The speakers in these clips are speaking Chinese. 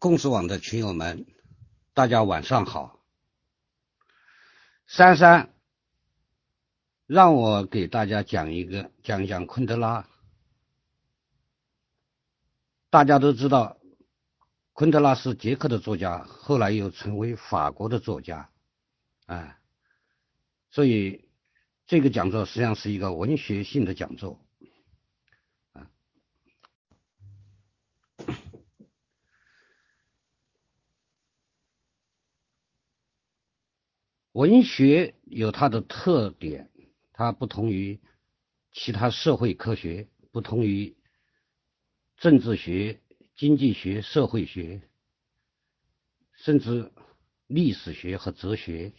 共识网的群友们，大家晚上好。珊珊让我给大家讲一个，讲一讲昆德拉。大家都知道，昆德拉是捷克的作家，后来又成为法国的作家，啊，所以这个讲座实际上是一个文学性的讲座。文学有它的特点，它不同于其他社会科学，不同于政治学、经济学、社会学，甚至历史学和哲学。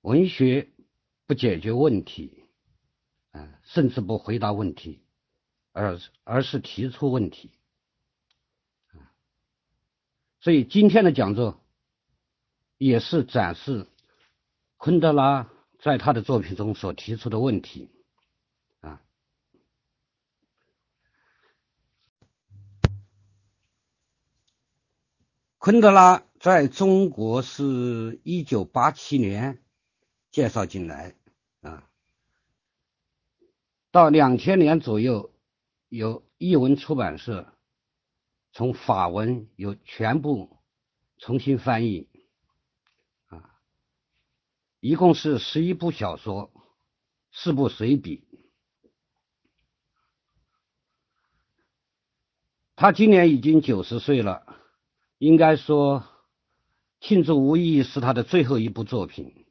文学不解决问题，啊，甚至不回答问题，而而是提出问题。所以今天的讲座也是展示昆德拉在他的作品中所提出的问题啊。昆德拉在中国是一九八七年介绍进来啊，到两千年左右，有译文出版社。从法文有全部重新翻译，一共是十一部小说，四部随笔。他今年已经九十岁了，应该说，《庆祝无意义》是他的最后一部作品。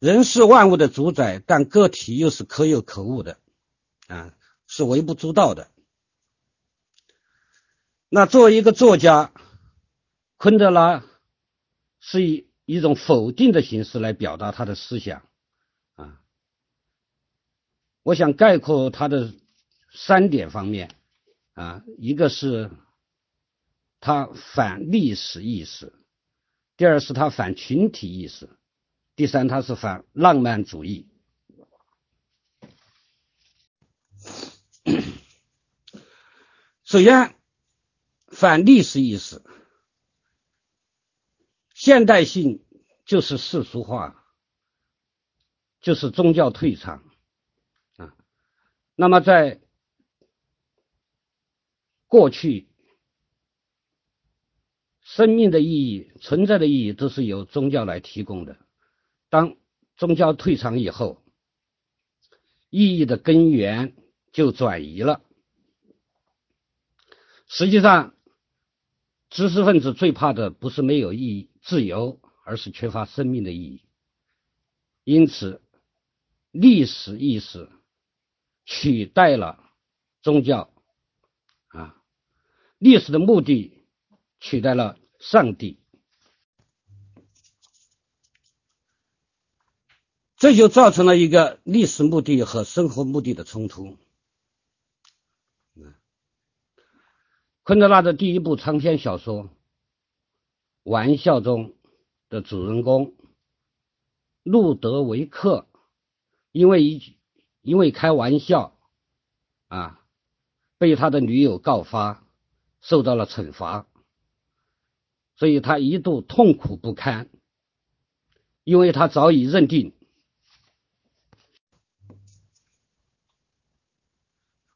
人是万物的主宰，但个体又是可有可无的，啊，是微不足道的。那作为一个作家，昆德拉是以一种否定的形式来表达他的思想啊。我想概括他的三点方面啊，一个是他反历史意识，第二是他反群体意识，第三他是反浪漫主义。首先。反历史意识，现代性就是世俗化，就是宗教退场啊。那么在过去，生命的意义、存在的意义都是由宗教来提供的。当宗教退场以后，意义的根源就转移了。实际上。知识分子最怕的不是没有意义、自由，而是缺乏生命的意义。因此，历史意识取代了宗教，啊，历史的目的取代了上帝，这就造成了一个历史目的和生活目的的冲突。昆德拉的第一部长篇小说《玩笑》中的主人公路德维克，因为一因为开玩笑啊，被他的女友告发，受到了惩罚，所以他一度痛苦不堪，因为他早已认定，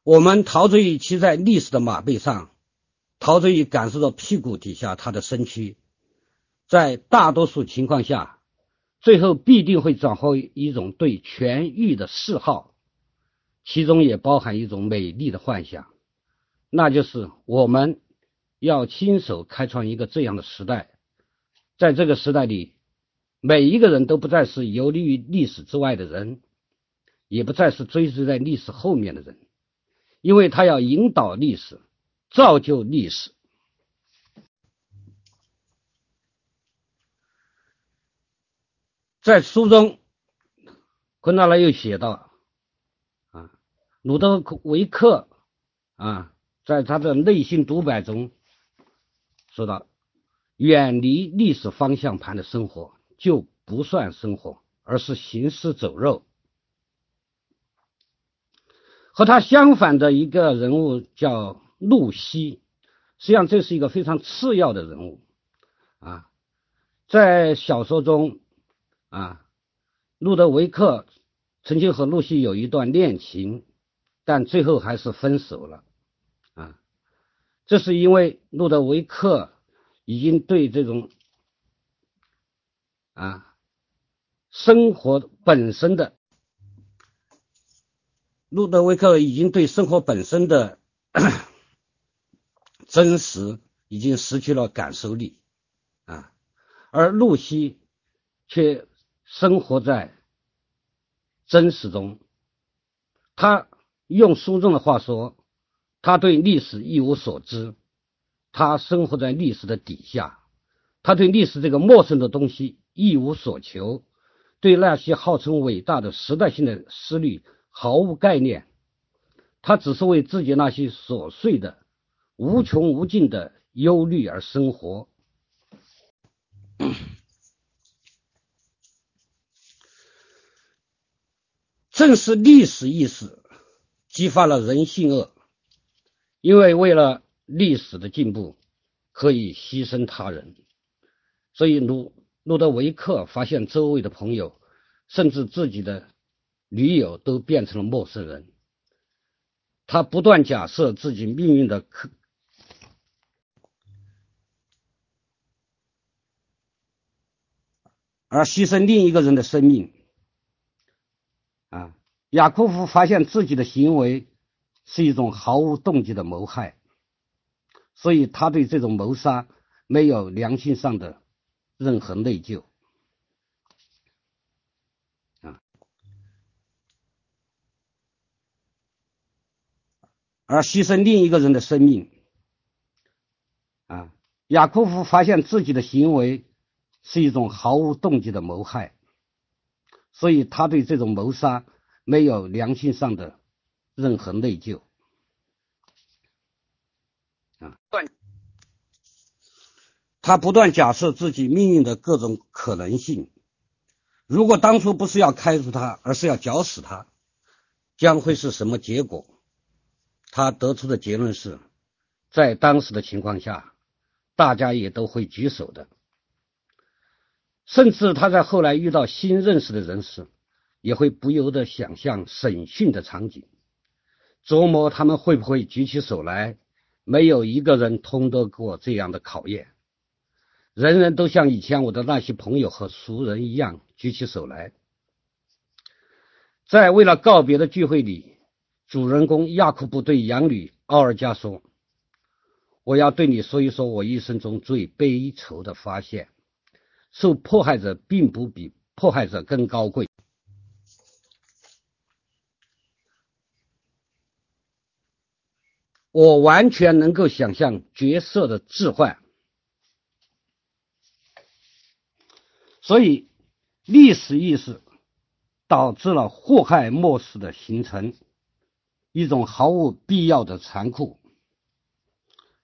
我们陶醉于骑在历史的马背上。陶醉于感受到屁股底下他的身躯，在大多数情况下，最后必定会转化为一种对权欲的嗜好，其中也包含一种美丽的幻想，那就是我们要亲手开创一个这样的时代，在这个时代里，每一个人都不再是游离于历史之外的人，也不再是追随在历史后面的人，因为他要引导历史。造就历史，在书中，昆德拉又写到，啊，鲁德维克啊，在他的内心独白中说到，远离历史方向盘的生活就不算生活，而是行尸走肉。和他相反的一个人物叫露西，实际上这是一个非常次要的人物啊，在小说中啊，路德维克曾经和露西有一段恋情，但最后还是分手了啊，这是因为路德维克已经对这种啊生活本身的。路德维克已经对生活本身的真实已经失去了感受力啊，而露西却生活在真实中。他用书中的话说，他对历史一无所知，他生活在历史的底下，他对历史这个陌生的东西一无所求，对那些号称伟大的时代性的思虑。毫无概念，他只是为自己那些琐碎的、无穷无尽的忧虑而生活。正是历史意识激发了人性恶，因为为了历史的进步，可以牺牲他人。所以，路路德维克发现周围的朋友，甚至自己的。女友都变成了陌生人，他不断假设自己命运的可，而牺牲另一个人的生命。雅库夫发现自己的行为是一种毫无动机的谋害，所以他对这种谋杀没有良心上的任何内疚啊。而牺牲另一个人的生命，啊，雅库夫发现自己的行为是一种毫无动机的谋害，所以他对这种谋杀没有良心上的任何内疚，啊，他不断假设自己命运的各种可能性，如果当初不是要开除他，而是要绞死他，将会是什么结果？他得出的结论是，在当时的情况下，大家也都会举手的。甚至他在后来遇到新认识的人时，也会不由得想象审讯的场景，琢磨他们会不会举起手来。没有一个人通得过这样的考验，人人都像以前我的那些朋友和熟人一样举起手来。在为了告别的聚会里。主人公亚库布对养女奥尔加说：“我要对你说一说我一生中最悲愁的发现。受迫害者并不比迫害者更高贵。我完全能够想象角色的置换，所以历史意识导致了祸害末世的形成。”一种毫无必要的残酷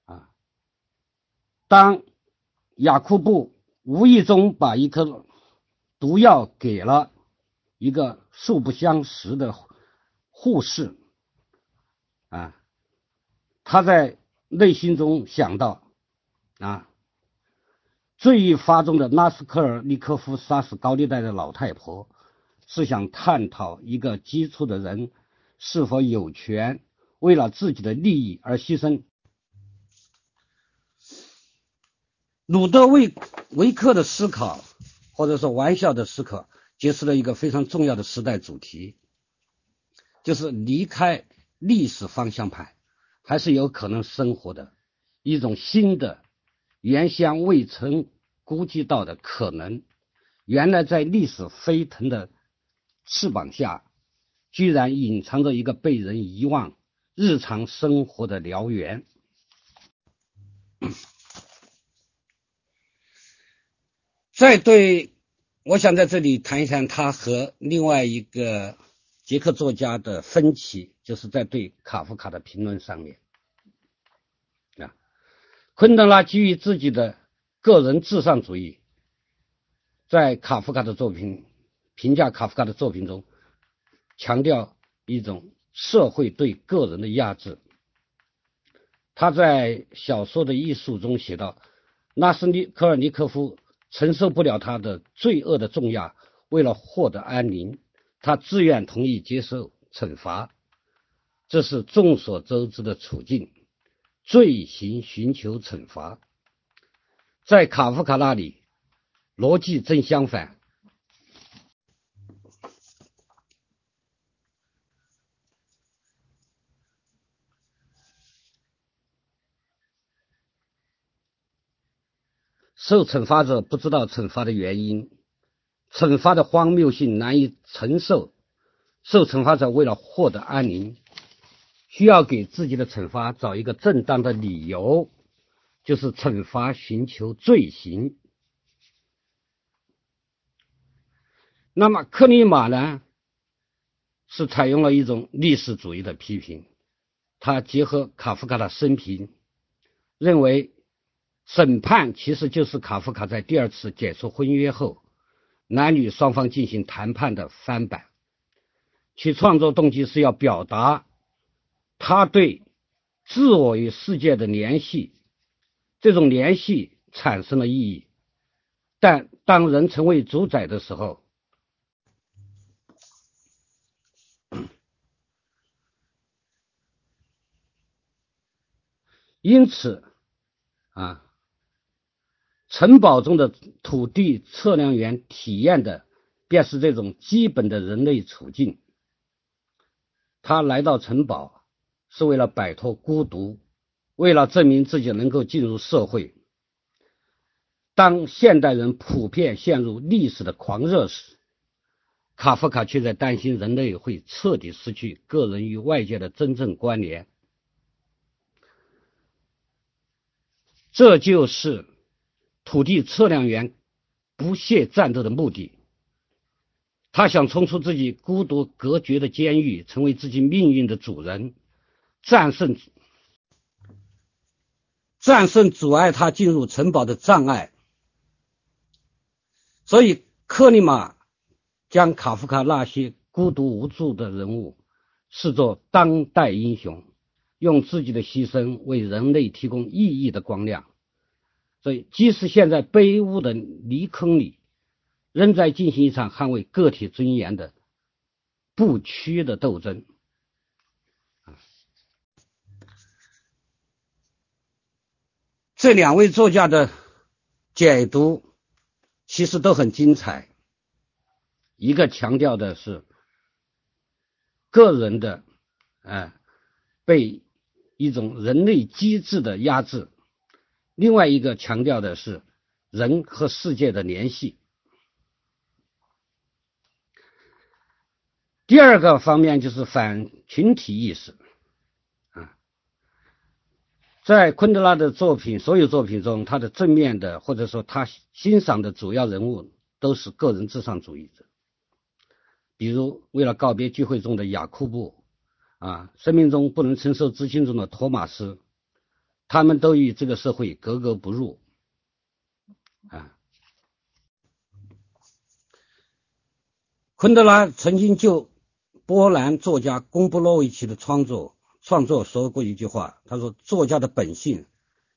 啊！当雅库布无意中把一颗毒药给了一个素不相识的护士啊，他在内心中想到啊，最易发中的拉斯科尔尼科夫杀死高利贷的老太婆，是想探讨一个基础的人。是否有权为了自己的利益而牺牲？鲁德维维克的思考，或者说玩笑的思考，揭示了一个非常重要的时代主题，就是离开历史方向盘，还是有可能生活的一种新的、原先未曾估计到的可能。原来在历史飞腾的翅膀下。居然隐藏着一个被人遗忘日常生活的燎原。再对，我想在这里谈一谈他和另外一个捷克作家的分歧，就是在对卡夫卡的评论上面。啊，昆德拉基于自己的个人至上主义，在卡夫卡的作品评价卡夫卡的作品中。强调一种社会对个人的压制。他在小说的艺术中写道：“拉斯尼科尔尼科夫承受不了他的罪恶的重压，为了获得安宁，他自愿同意接受惩罚。这是众所周知的处境。罪行寻求惩罚，在卡夫卡那里，逻辑正相反。”受惩罚者不知道惩罚的原因，惩罚的荒谬性难以承受。受惩罚者为了获得安宁，需要给自己的惩罚找一个正当的理由，就是惩罚寻求罪行。那么克里马呢，是采用了一种历史主义的批评，他结合卡夫卡的生平，认为。审判其实就是卡夫卡在第二次解除婚约后，男女双方进行谈判的翻版。其创作动机是要表达他对自我与世界的联系，这种联系产生了意义。但当人成为主宰的时候，因此啊。城堡中的土地测量员体验的便是这种基本的人类处境。他来到城堡是为了摆脱孤独，为了证明自己能够进入社会。当现代人普遍陷入历史的狂热时，卡夫卡却在担心人类会彻底失去个人与外界的真正关联。这就是。土地测量员不懈战斗的目的，他想冲出自己孤独隔绝的监狱，成为自己命运的主人，战胜战胜阻碍他进入城堡的障碍。所以，克里马将卡夫卡那些孤独无助的人物视作当代英雄，用自己的牺牲为人类提供意义的光亮。所以，即使现在卑污的泥坑里，仍在进行一场捍卫个体尊严的不屈的斗争。这两位作家的解读其实都很精彩。一个强调的是个人的，哎，被一种人类机制的压制。另外一个强调的是人和世界的联系。第二个方面就是反群体意识，在昆德拉的作品所有作品中，他的正面的或者说他欣赏的主要人物都是个人至上主义者，比如为了告别聚会中的雅库布啊，生命中不能承受之轻中的托马斯。他们都与这个社会格格不入啊！昆德拉曾经就波兰作家贡布洛维奇的创作创作说过一句话，他说：“作家的本性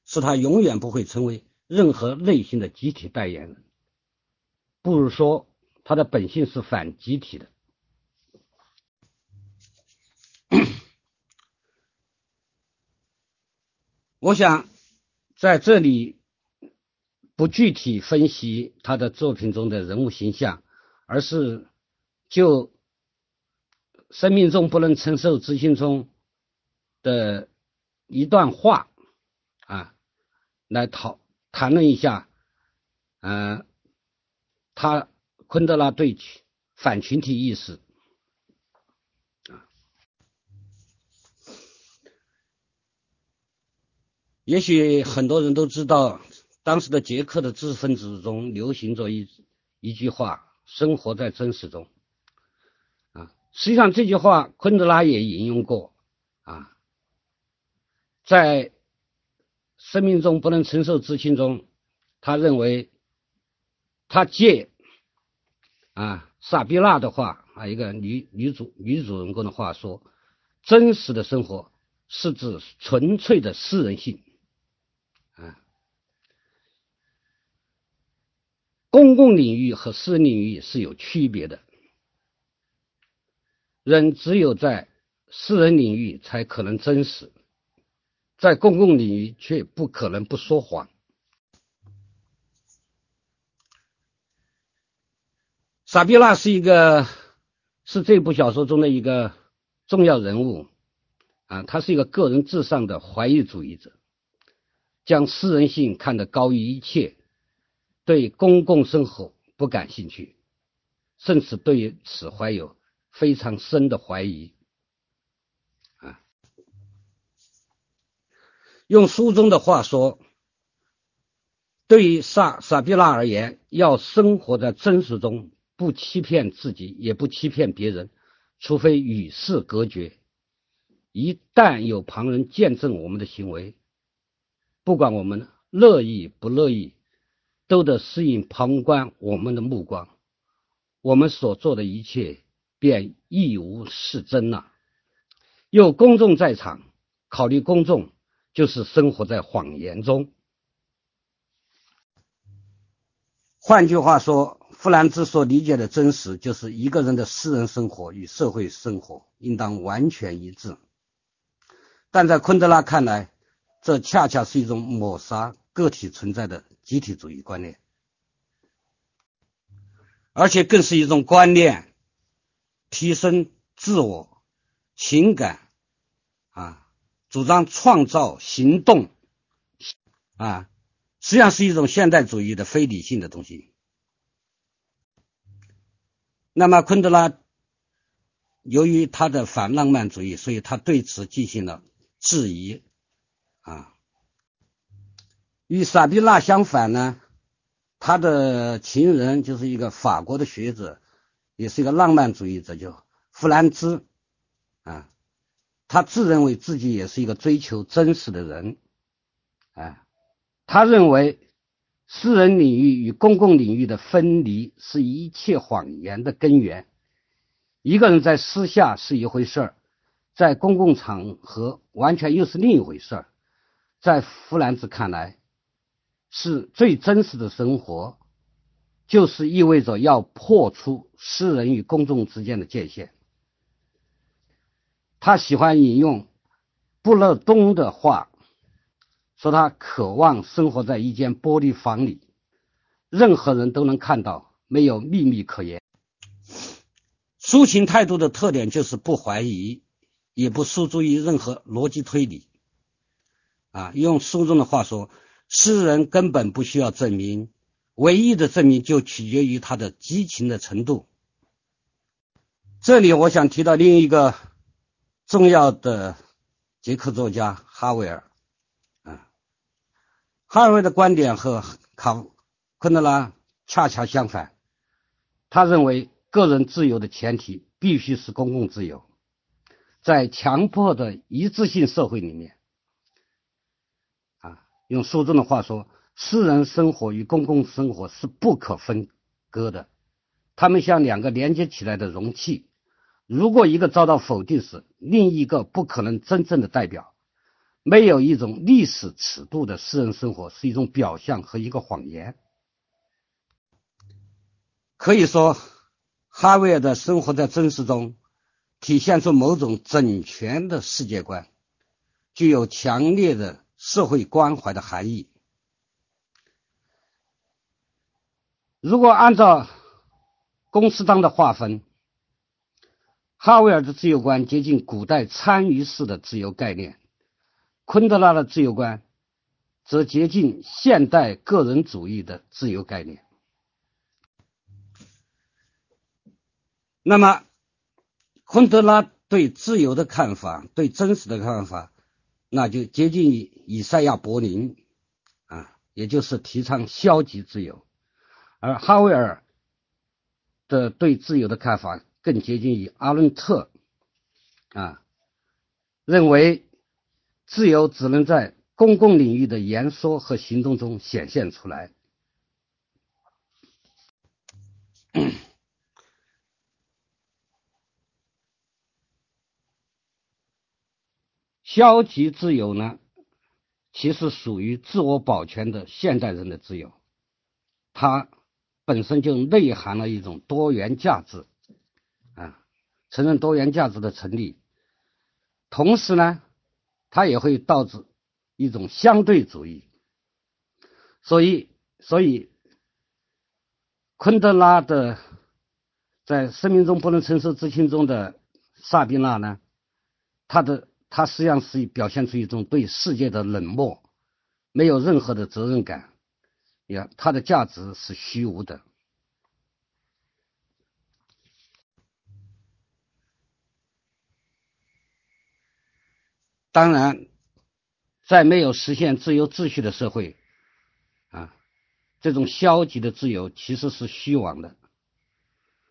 是他永远不会成为任何类型的集体代言人，不如说他的本性是反集体的。”我想在这里不具体分析他的作品中的人物形象，而是就生命中不能承受之轻中的一段话啊，来讨谈论一下，嗯，他昆德拉对反群体意识。啊也许很多人都知道，当时的捷克的知识分子中流行着一一句话：“生活在真实中。”啊，实际上这句话昆德拉也引用过啊，在生命中不能承受之轻中，他认为他借啊萨比娜的话啊，一个女女主女主人公的话说：“真实的生活是指纯粹的私人性，啊，公共领域和私人领域是有区别的。人只有在私人领域才可能真实，在公共领域却不可能不说谎。萨比娜是一个，是这部小说中的一个重要人物啊，他是一个个人至上的怀疑主义者，将私人性看得高于一切，对公共生活不感兴趣，甚至对于此怀有非常深的怀疑用书中的话说，对于萨萨比娜而言，要生活在真实中。不欺骗自己，也不欺骗别人，除非与世隔绝。一旦有旁人见证我们的行为，不管我们乐意不乐意，都得适应旁观我们的目光。我们所做的一切便一无是真了。有公众在场，考虑公众，就是生活在谎言中。换句话说。弗兰兹所理解的真实，就是一个人的私人生活与社会生活应当完全一致。但在昆德拉看来，这恰恰是一种抹杀个体存在的集体主义观念，而且更是一种观念，提升自我情感，主张创造行动啊，实际上是一种现代主义的非理性的东西。那么，昆德拉由于他的反浪漫主义，所以他对此进行了质疑啊。与萨宾娜相反呢，他的情人就是一个法国的学者，也是一个浪漫主义者，叫弗兰兹啊。他自认为自己也是一个追求真实的人啊。他认为。私人领域与公共领域的分离是一切谎言的根源。一个人在私下是一回事儿，在公共场合完全又是另一回事儿。在弗兰兹看来，是最真实的生活，就是意味着要破除私人与公众之间的界限。他喜欢引用布勒东的话。说他渴望生活在一间玻璃房里，任何人都能看到，没有秘密可言。抒情态度的特点就是不怀疑，也不诉诸于任何逻辑推理。啊，用书中的话说，诗人根本不需要证明，唯一的证明就取决于他的激情的程度。这里我想提到另一个重要的捷克作家哈维尔。啊哈维尔的观点和卡昆德拉恰恰相反。他认为，个人自由的前提必须是公共自由。在强迫的一致性社会里面，啊，用书中的话说，私人生活与公共生活是不可分割的，他们像两个连接起来的容器。如果一个遭到否定时，另一个不可能真正的代表。没有一种历史尺度的私人生活是一种表象和一个谎言。可以说，哈维尔的生活在真实中，体现出某种整全的世界观，具有强烈的社会关怀的含义。如果按照公司当的划分，哈维尔的自由观接近古代参与式的自由概念。昆德拉的自由观则接近现代个人主义的自由概念。那么，昆德拉对自由的看法，对真实的看法，那就接近于以赛亚·柏林啊，也就是提倡消极自由；而哈维尔的对自由的看法更接近于阿伦特啊，认为。自由只能在公共领域的言说和行动中显现出来。消极自由呢，其实属于自我保全的现代人的自由，它本身就内含了一种多元价值，承认多元价值的成立，同时呢，它也会导致一种相对主义，所以，所以昆德拉的在生命中不能承受之轻中的萨宾娜呢，他的。他实际上是表现出一种对世界的冷漠，没有任何的责任感。也，他的价值是虚无的。当然，在没有实现自由秩序的社会，啊，这种消极的自由其实是虚妄的。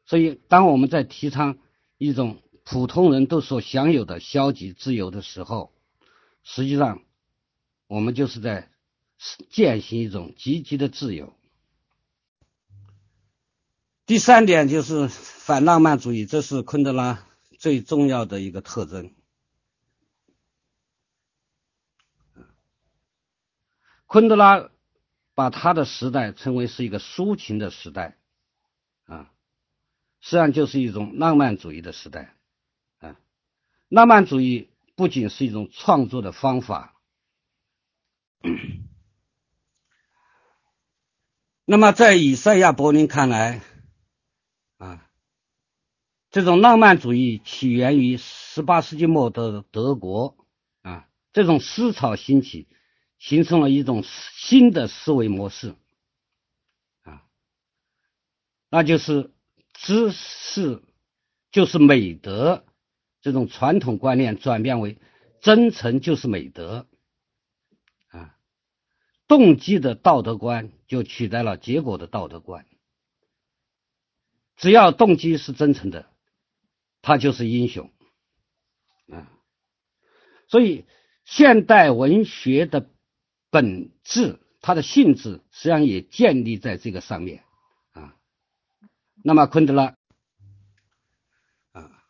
所以，当我们在提倡一种。普通人都所享有的消极自由的时候，实际上我们就是在践行一种积极的自由。第三点就是反浪漫主义，这是昆德拉最重要的一个特征。昆德拉把他的时代称为是一个抒情的时代，啊，实际上就是一种浪漫主义的时代啊。浪漫主义不仅是一种创作的方法，那么在以赛亚·柏林看来，啊，这种浪漫主义起源于十八世纪末的德国，啊，这种思潮兴起，形成了一种新的思维模式，啊，那就是知识就是美德。这种传统观念转变为真诚就是美德啊，动机的道德观就取代了结果的道德观。只要动机是真诚的，他就是英雄啊。所以，现代文学的本质，它的性质实际上也建立在这个上面啊。那么，昆德拉啊。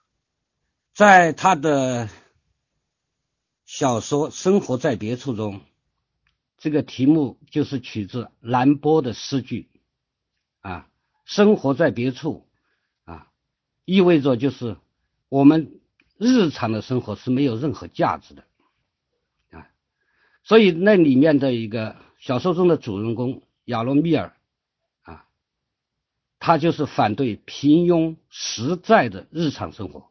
在他的小说《生活在别处》中，这个题目就是取自兰波的诗句啊，“生活在别处”啊，意味着就是我们日常的生活是没有任何价值的。所以那里面的一个小说中的主人公亚罗密尔啊，他就是反对平庸实在的日常生活。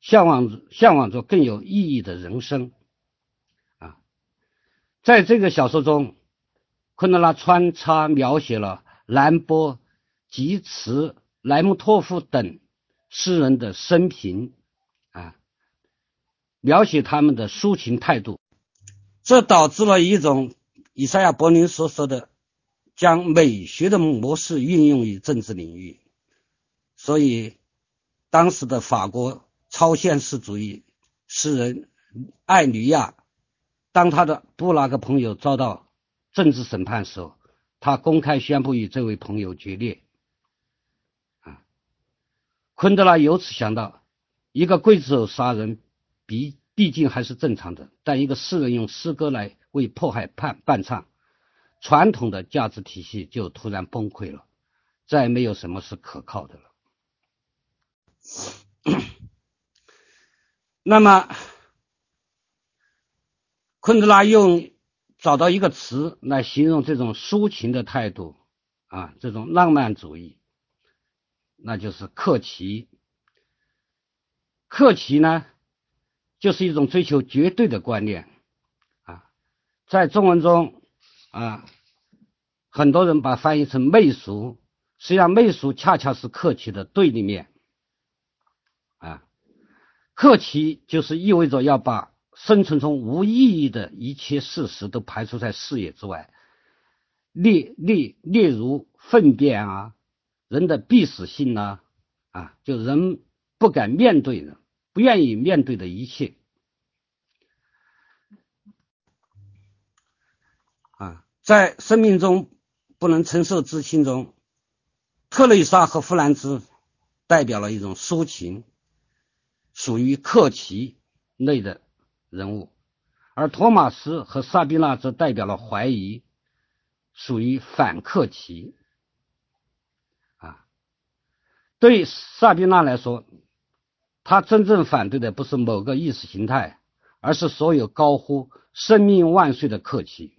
向往向往着更有意义的人生啊！在这个小说中，昆德拉穿插描写了兰波、吉茨、莱姆托夫等诗人的生平啊，描写他们的抒情态度，这导致了一种以赛亚·柏林所说的将美学的模式运用于政治领域。所以，当时的法国。超现实主义诗人艾吕亚，当他的布拉格朋友遭到政治审判时候，他公开宣布与这位朋友决裂。啊，昆德拉由此想到，一个刽子手杀人，比毕竟还是正常的，但一个诗人用诗歌来为迫害伴伴唱，传统的价值体系就突然崩溃了，再没有什么是可靠的了。那么，昆德拉用找到一个词来形容这种抒情的态度啊，这种浪漫主义，那就是克奇。克奇呢，就是一种追求绝对的观念。啊，在中文中啊，很多人把翻译成媚俗，实际上媚俗恰恰是克奇的对立面。克奇就是意味着要把生存中无意义的一切事实都排除在视野之外，例例例如粪便啊，人的必死性啊，啊，就人不敢面对的、不愿意面对的一切啊，在生命中不能承受之轻中，特蕾莎和弗兰兹代表了一种抒情。属于克奇类的人物，而托马斯和萨宾娜则代表了怀疑，属于反客奇。啊，对萨宾娜来说，他真正反对的不是某个意识形态，而是所有高呼“生命万岁”的客奇。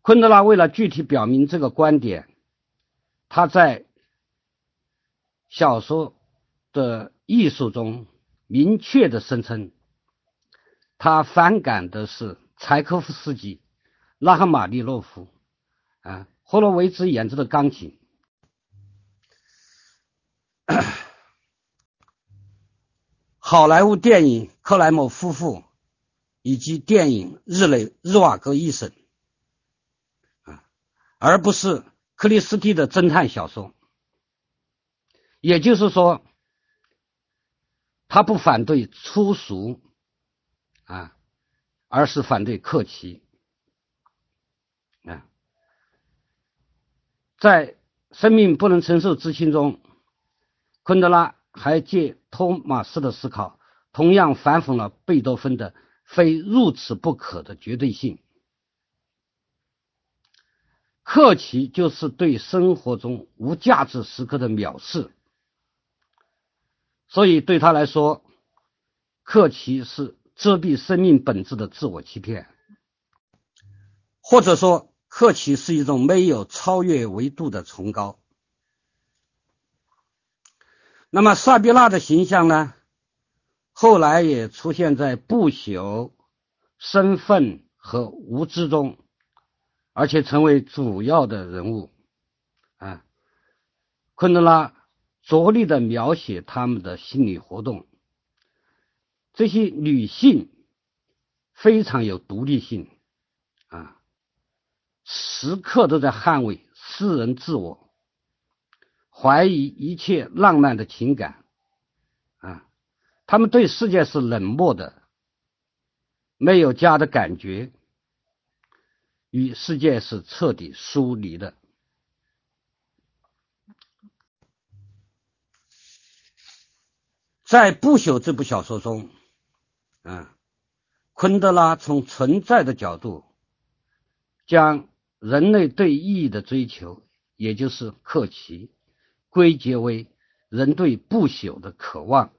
昆德拉为了具体表明这个观点，他在小说的艺术中明确的声称。他反感的是柴可夫斯基、拉赫玛尼诺夫、啊霍洛维兹演奏的钢琴，好莱坞电影《克莱姆夫妇》以及电影《日内日瓦戈医生》，啊，而不是克里斯蒂的侦探小说。也就是说，他不反对粗俗。啊，而是反对克奇啊，在生命不能承受之轻中，昆德拉还借托马斯的思考，同样反讽了贝多芬的非如此不可的绝对性。克奇就是对生活中无价值时刻的藐视，所以对他来说，克奇是。遮蔽生命本质的自我欺骗，或者说，客气是一种没有超越维度的崇高。那么，萨比娜的形象呢？后来也出现在不朽、身份和无知中，而且成为主要的人物。啊，昆德拉着力的描写他们的心理活动。这些女性非常有独立性啊，时刻都在捍卫私人自我，怀疑一切浪漫的情感啊，他们对世界是冷漠的，没有家的感觉，与世界是彻底疏离的。在《不朽》这部小说中。嗯，昆德拉从存在的角度，将人类对意义的追求，也就是克奇，归结为人对不朽的渴望。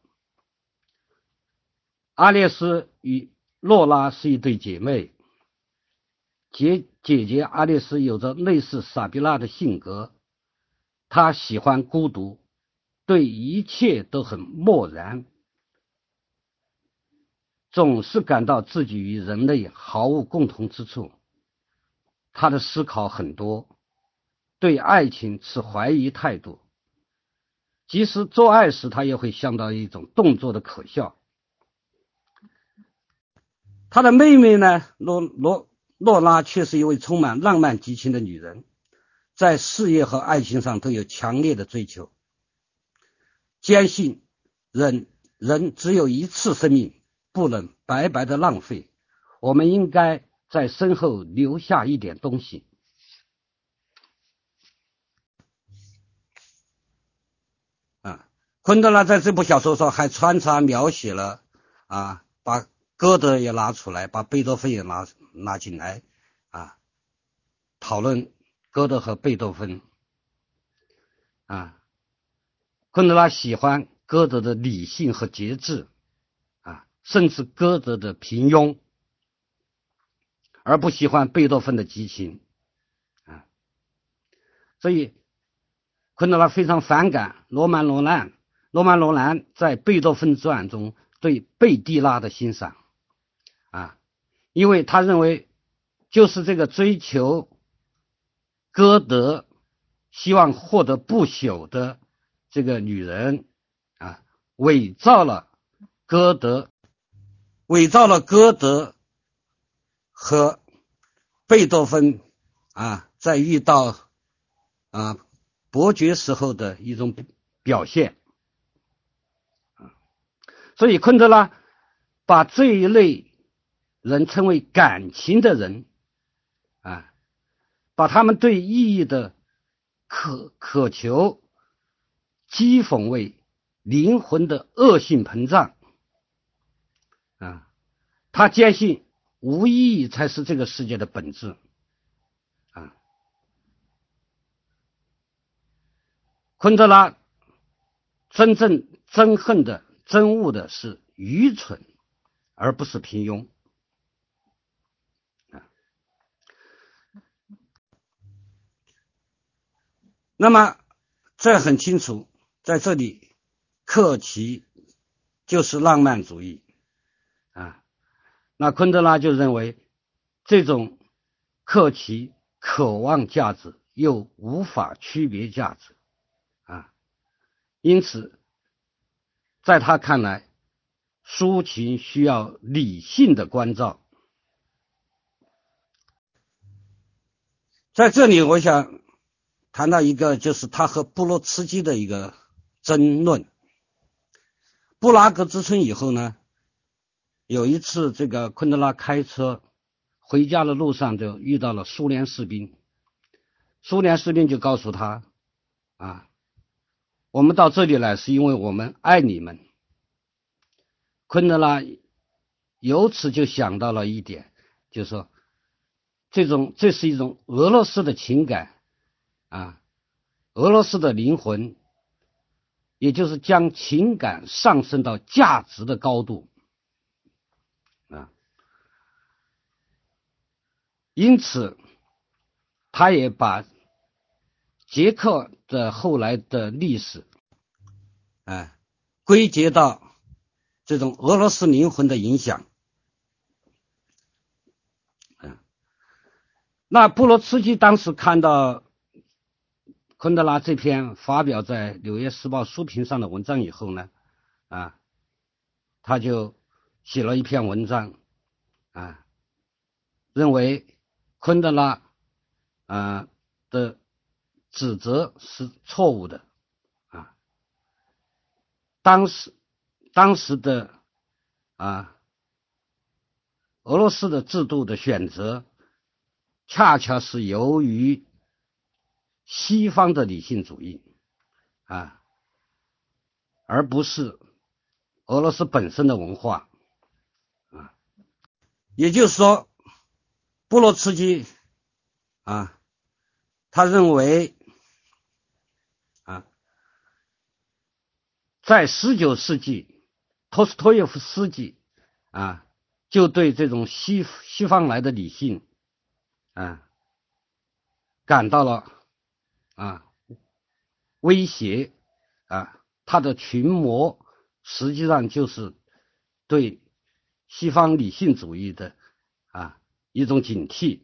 阿列斯与洛拉是一对姐妹，姐姐姐阿列斯有着类似萨比娜的性格，她喜欢孤独，对一切都很漠然。总是感到自己与人类毫无共同之处。他的思考很多，对爱情持怀疑态度。即使做爱时，他也会想到一种动作的可笑。他的妹妹呢，罗罗洛拉却是一位充满浪漫激情的女人，在事业和爱情上都有强烈的追求，坚信人人只有一次生命。不能白白的浪费，我们应该在身后留下一点东西。昆德拉在这部小说上还穿插描写了啊，把歌德也拿出来，把贝多芬也拿拿进来啊，讨论歌德和贝多芬。啊，昆德拉喜欢歌德的理性和节制啊。甚至歌德的平庸，而不喜欢贝多芬的激情啊，所以昆德拉非常反感罗曼·罗兰。罗曼·罗兰在《贝多芬传》中对贝蒂拉的欣赏啊，因为他认为就是这个追求歌德、希望获得不朽的这个女人啊，伪造了歌德。伪造了歌德和贝多芬啊，在遇到啊伯爵时候的一种表现，所以昆德拉把这一类人称为感情的人啊，把他们对意义的渴渴求讥讽为灵魂的恶性膨胀。啊，他坚信无意义才是这个世界的本质。啊，昆德拉真正憎恨的、憎恶的是愚蠢，而不是平庸。那么这很清楚，在这里，克奇就是浪漫主义。啊，那昆德拉就认为这种克奇渴望价值又无法区别价值，啊，因此在他看来，抒情需要理性的关照。在这里，我想谈到一个，就是他和布洛茨基的一个争论。布拉格之春以后呢？有一次，这个昆德拉开车回家的路上，就遇到了苏联士兵。苏联士兵就告诉他：“啊，我们到这里来是因为我们爱你们。”昆德拉由此就想到了一点，就是说，这种这是一种俄罗斯的情感啊，俄罗斯的灵魂，也就是将情感上升到价值的高度啊。因此，他也把捷克的后来的历史，哎，归结到这种俄罗斯灵魂的影响。嗯，那布罗茨基当时看到昆德拉这篇发表在《纽约时报》书评上的文章以后呢，啊，他就写了一篇文章，啊，认为。昆德拉啊的指责是错误的啊，当时当时的啊俄罗斯的制度的选择，恰恰是由于西方的理性主义啊，而不是俄罗斯本身的文化啊，也就是说。布罗茨基啊，他认为在十九世纪，托斯托耶夫斯基啊，就对这种西西方来的理性啊，感到了啊威胁啊，他的群魔实际上就是对西方理性主义的啊。一种警惕，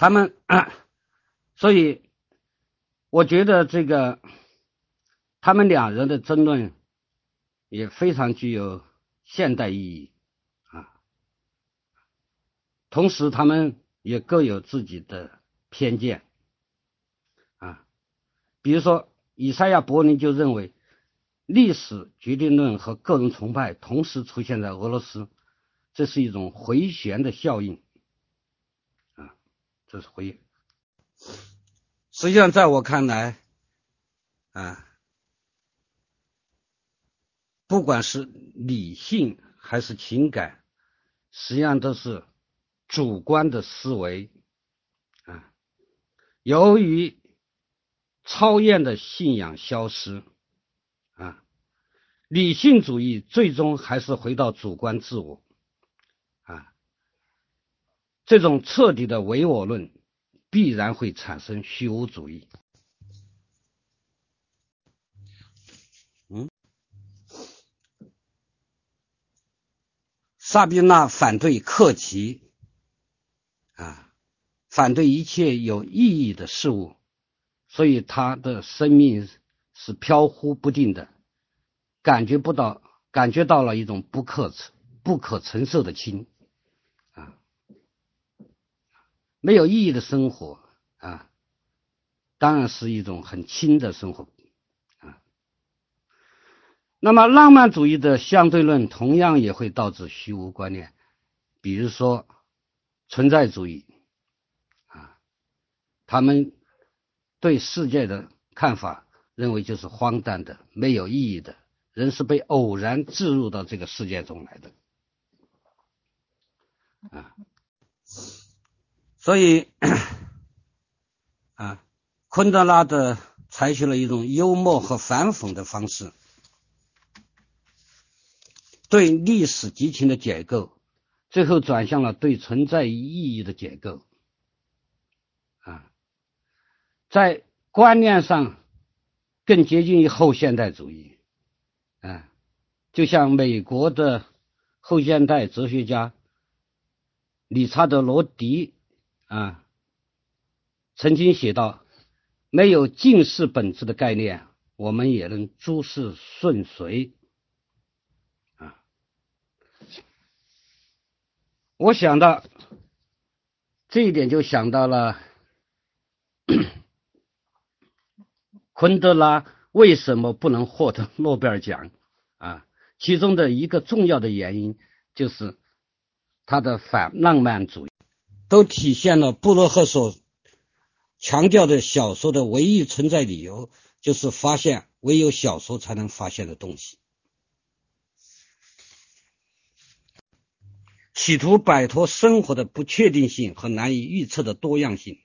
他们，所以我觉得这个他们两人的争论也非常具有现代意义啊。同时，他们也各有自己的偏见啊。比如说，以赛亚·柏林就认为。历史决定论和个人崇拜同时出现在俄罗斯，这是一种回旋的效应，这是回。实际上，在我看来啊，不管是理性还是情感，实际上都是主观的思维啊。由于超验的信仰消失。啊，理性主义最终还是回到主观自我，这种彻底的唯我论必然会产生虚无主义。嗯，萨宾娜反对克奇，啊，反对一切有意义的事物，所以他的生命。是飘忽不定的，感觉不到，感觉到了一种不可、不可承受的轻啊，没有意义的生活啊，当然是一种很轻的生活啊。那么，浪漫主义的相对论同样也会导致虚无观念，比如说存在主义啊，他们对世界的看法。认为就是荒诞的、没有意义的。人是被偶然置入到这个世界中来的，啊，所以 啊，昆德拉的采取了一种幽默和反讽的方式，对历史激情的解构，最后转向了对存在意义的解构，啊，在观念上更接近于后现代主义。啊，就像美国的后现代哲学家理查德·罗迪啊曾经写道：“没有近视本质的概念，我们也能诸事顺遂。”啊，我想到这一点，就想到了 昆德拉。为什么不能获得诺贝尔奖啊？其中的一个重要的原因就是他的反浪漫主义，都体现了布洛克所强调的小说的唯一存在理由，就是发现唯有小说才能发现的东西，企图摆脱生活的不确定性和难以预测的多样性，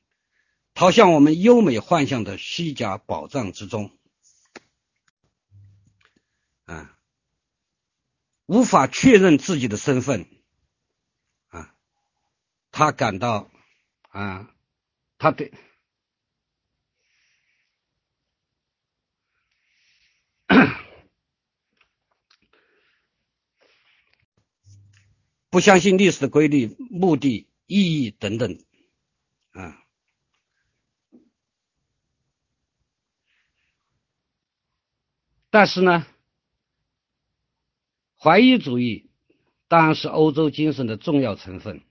逃向我们优美幻象的虚假宝藏之中。啊，无法确认自己的身份，他感到，啊，他对，不相信历史的规律、目的、意义等等，啊，但是呢？怀疑主义当然是欧洲精神的重要成分，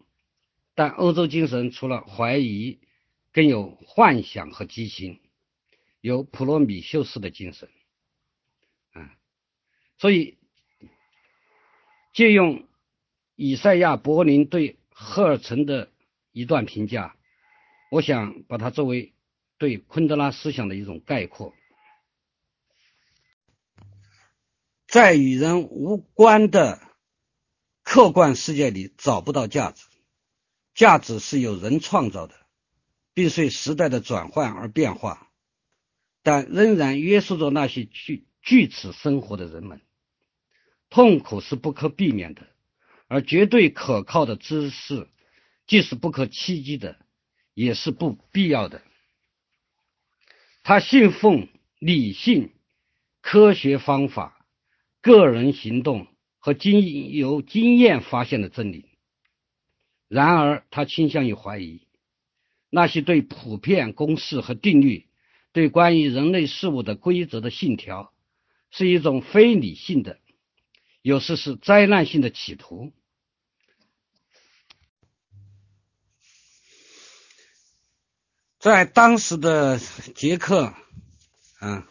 但欧洲精神除了怀疑，更有幻想和激情，有普罗米修斯的精神，啊，所以借用以赛亚·柏林对赫尔岑的一段评价，我想把它作为对昆德拉思想的一种概括。在与人无关的客观世界里找不到价值，价值是由人创造的，并随时代的转换而变化，但仍然约束着那些具据此生活的人们。痛苦是不可避免的，而绝对可靠的知识，既是不可企及的，也是不必要的。他信奉理性科学方法。个人行动和经由经验发现的真理。然而，他倾向于怀疑那些对普遍公式和定律、对关于人类事物的规则的信条，是一种非理性的，有时是灾难性的企图。在当时的捷克，啊。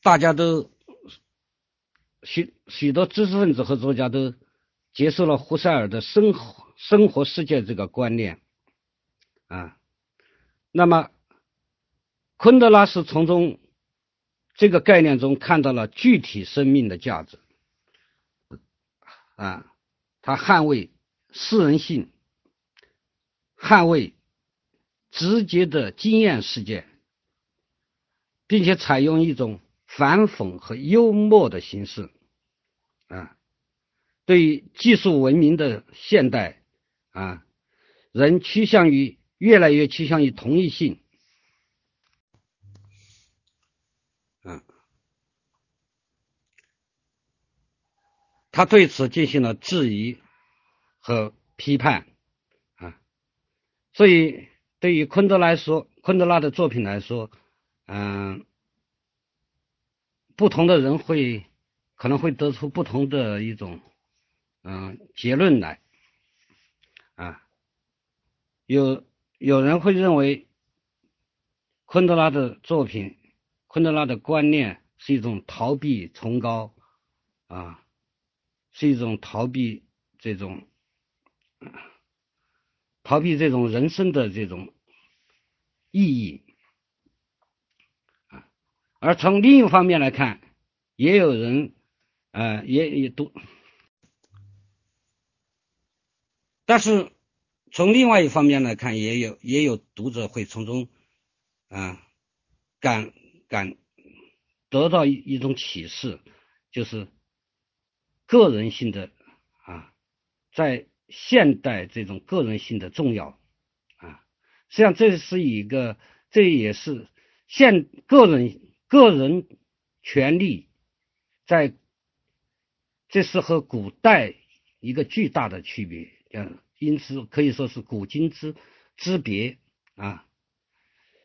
大家都许许多知识分子和作家都接受了胡塞尔的生活生活世界这个观念啊，那么昆德拉是从中这个概念中看到了具体生命的价值啊，他捍卫私人性，捍卫直接的经验世界，并且采用一种。反讽和幽默的形式，对于技术文明的现代啊，人趋向于越来越趋向于同一性，嗯，他对此进行了质疑和批判。啊，所以对于昆德来说，昆德拉的作品来说，嗯。不同的人会可能会得出不同的一种嗯结论来啊，有有人会认为昆德拉的作品，昆德拉的观念是一种逃避崇高啊，是一种逃避这种逃避这种人生的这种意义而从另一方面来看，也有人，呃，也也读，但是从另外一方面来看，也有也有读者会从中，啊，感感得到一一种启示，就是个人性的啊，在现代这种个人性的重要啊，实际上这是一个，这也是现个人。个人权利在，这是和古代一个巨大的区别，嗯，因此可以说是古今之之别啊。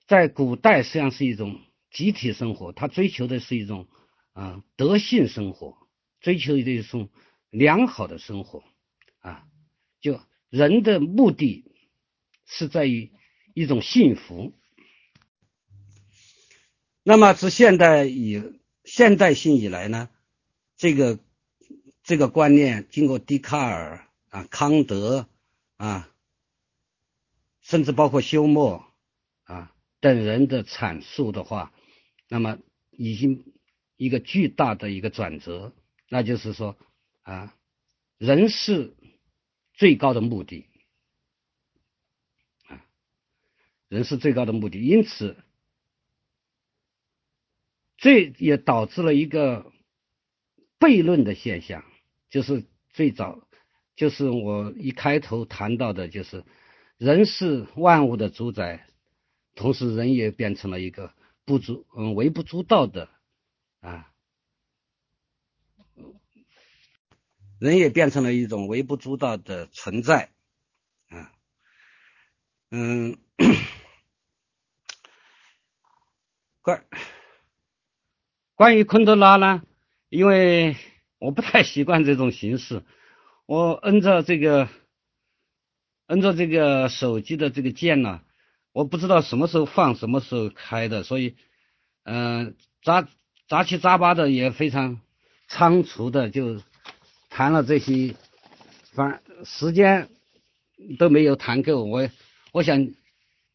在古代实际上是一种集体生活，他追求的是一种啊德性生活，追求的一种良好的生活啊。就人的目的是在于一种幸福。那么自现代以现代性以来呢，这个这个观念经过笛卡尔啊、康德啊，甚至包括休谟啊等人的阐述的话，那么已经一个巨大的一个转折，那就是说啊，人是最高的目的啊，人是最高的目的，因此。这也导致了一个悖论的现象，就是最早，就是我一开头谈到的，就是人是万物的主宰，同时人也变成了一个不足嗯微不足道的啊，人也变成了一种微不足道的存在啊，嗯，关。关于昆德拉呢，因为我不太习惯这种形式，我摁着这个摁着这个手机的这个键呢，我不知道什么时候放，什么时候开的，所以嗯杂杂七杂八的也非常仓促的就谈了这些，反时间都没有谈够，我我想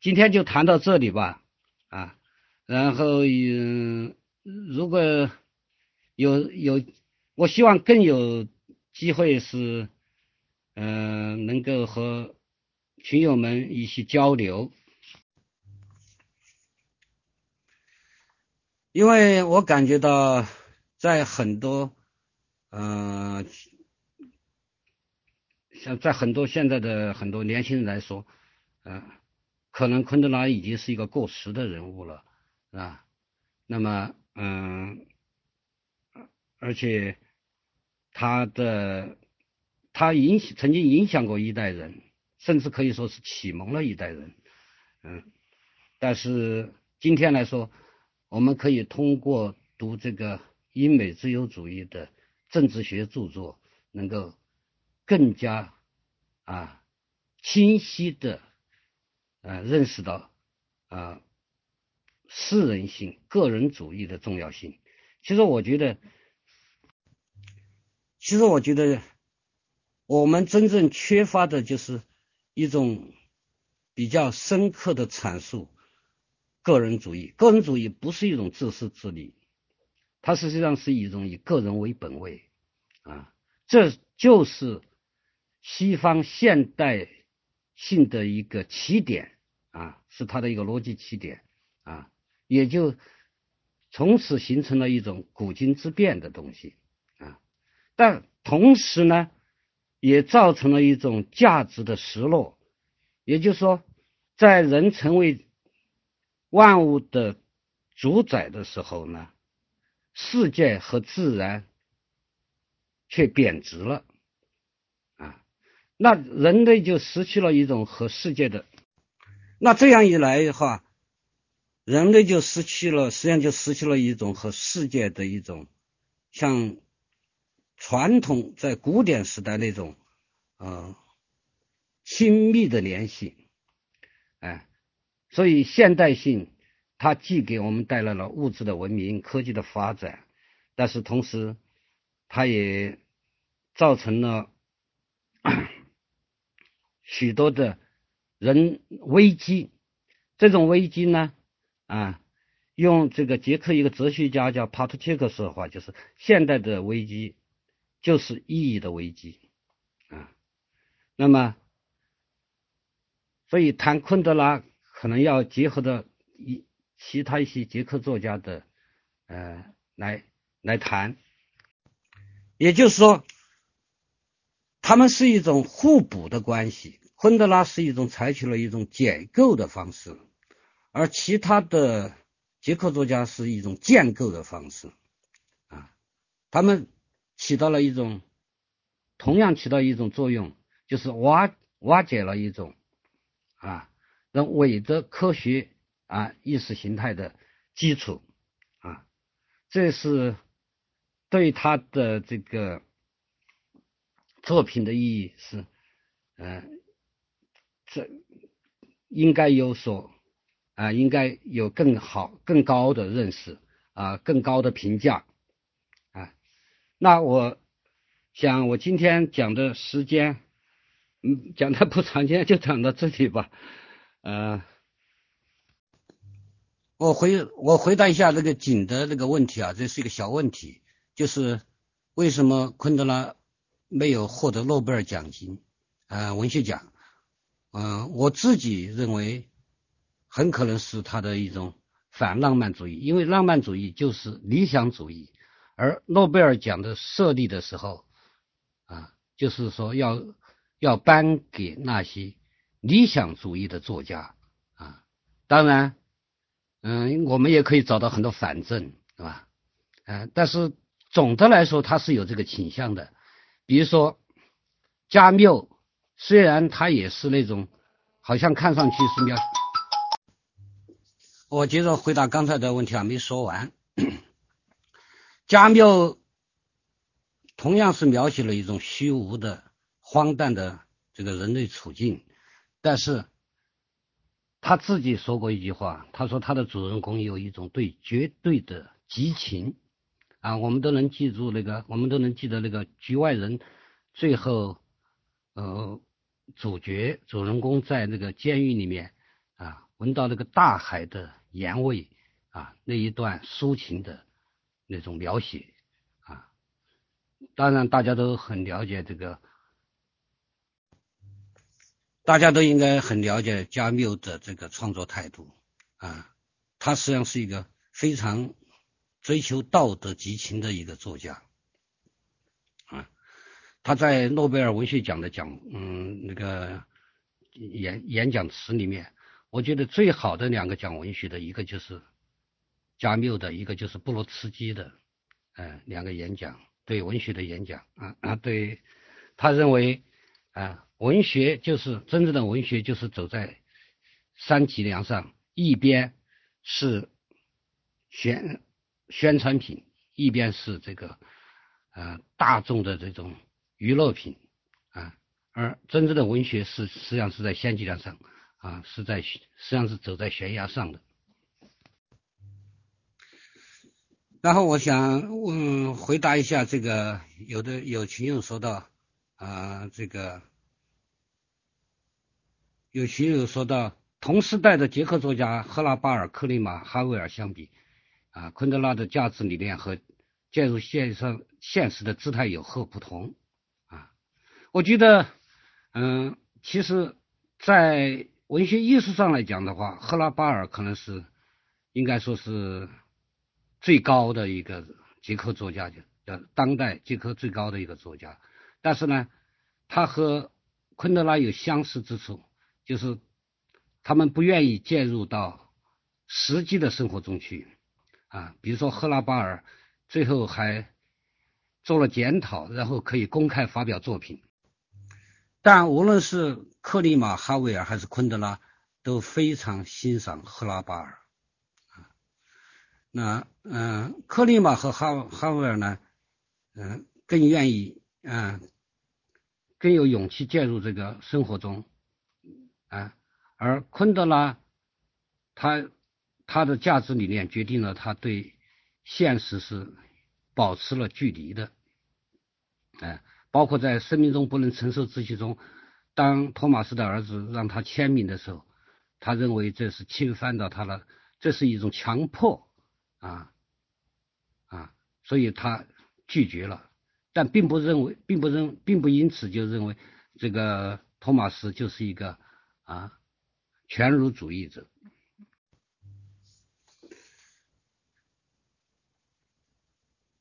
今天就谈到这里吧，啊，然后嗯。如果有有，我希望更有机会是，嗯，能够和群友们一起交流，因为我感觉到在很多，嗯，像在很多现在的很多年轻人来说，嗯，可能昆德拉已经是一个过时的人物了，啊，那么。嗯，而且他的他影响曾经影响过一代人，甚至可以说是启蒙了一代人。嗯，但是今天来说，我们可以通过读这个英美自由主义的政治学著作，能够更加啊清晰的啊认识到啊。私人性、个人主义的重要性。其实我觉得，其实我觉得，我们真正缺乏的就是一种比较深刻的阐述个人主义。个人主义不是一种自私自利，它实际上是一种以个人为本位啊，这就是西方现代性的一个起点啊，是它的一个逻辑起点啊。也就从此形成了一种古今之变的东西，但同时呢，也造成了一种价值的失落。也就是说，在人成为万物的主宰的时候呢，世界和自然却贬值了啊，那人类就失去了一种和世界的。那这样一来的话。人类就失去了，实际上就失去了一种和世界的一种像传统在古典时代那种呃亲密的联系，哎，所以现代性它既给我们带来了物质的文明、科技的发展，但是同时它也造成了 许多的人危机，这种危机呢。啊，用这个捷克一个哲学家叫帕特切克说的话，就是现代的危机就是意义的危机啊。那么，所以谈昆德拉可能要结合的一其他一些捷克作家的呃来来谈，也就是说，他们是一种互补的关系。昆德拉是一种采取了一种解构的方式，而其他的。捷克作家是一种建构的方式啊，他们起到了一种同样起到一种作用，就是瓦瓦解了一种啊那伪的科学啊意识形态的基础啊，这是对他的这个作品的意义是嗯，这应该有所。啊，应该有更好、更高的认识啊，更高的评价。那我想，我今天讲的时间，嗯，讲的不长，今天就讲到这里吧。呃，我回我回答一下这个景的那个问题啊，这是一个小问题，就是为什么昆德拉没有获得诺贝尔奖金啊，文学奖？嗯，我自己认为。很可能是他的一种反浪漫主义，因为浪漫主义就是理想主义，而诺贝尔奖的设立的时候，啊，就是说要要颁给那些理想主义的作家啊。当然，嗯，我们也可以找到很多反证，是吧？嗯，但是总的来说，他是有这个倾向的。比如说加缪，虽然他也是那种好像看上去是描。我接着回答刚才的问题啊，没说完。加缪同样是描写了一种虚无的、荒诞的这个人类处境，但是他自己说过一句话，他说他的主人公有一种对绝对的激情啊，我们都能记住那个，我们都能记得那个局外人最后呃，主角主人公在那个监狱里面啊，闻到那个大海的。盐味啊，那一段抒情的那种描写啊，当然大家都很了解这个，大家都应该很了解加缪的这个创作态度啊，他实际上是一个非常追求道德激情的一个作家啊，他在诺贝尔文学奖的讲嗯那个演演讲词里面。我觉得最好的两个讲文学的，一个就是加缪的，一个就是布罗茨基的，嗯，两个演讲对文学的演讲啊啊，对他认为啊，文学就是真正的文学，就是走在三脊梁上，一边是宣宣传品，一边是这个呃大众的这种娱乐品啊，而真正的文学是实际上是在三脊梁上。啊，是在实际上是走在悬崖上的。然后我想问回答一下这个，有的有群友说到啊，这个有群友说到，同时代的捷克作家赫拉巴尔、克里马、哈维尔相比啊，昆德拉的价值理念和介入线上现实的姿态有何不同啊？我觉得，嗯，其实，在文学艺术上来讲的话，赫拉巴尔可能是应该说是最高的一个捷克作家，叫当代捷克最高的一个作家。但是呢，他和昆德拉有相似之处，就是他们不愿意介入到实际的生活中去啊。比如说，赫拉巴尔最后还做了检讨，然后可以公开发表作品。但无论是克里马哈维尔还是昆德拉都非常欣赏赫拉巴尔。那嗯，克里马和哈哈维尔呢，嗯，更愿意嗯，更有勇气介入这个生活中啊。而昆德拉他他的价值理念决定了他对现实是保持了距离的，哎。包括在生命中不能承受之气中，当托马斯的儿子让他签名的时候，他认为这是侵犯到他了，这是一种强迫啊啊，所以他拒绝了，但并不认为，并不认，并不因此就认为这个托马斯就是一个啊全儒主义者。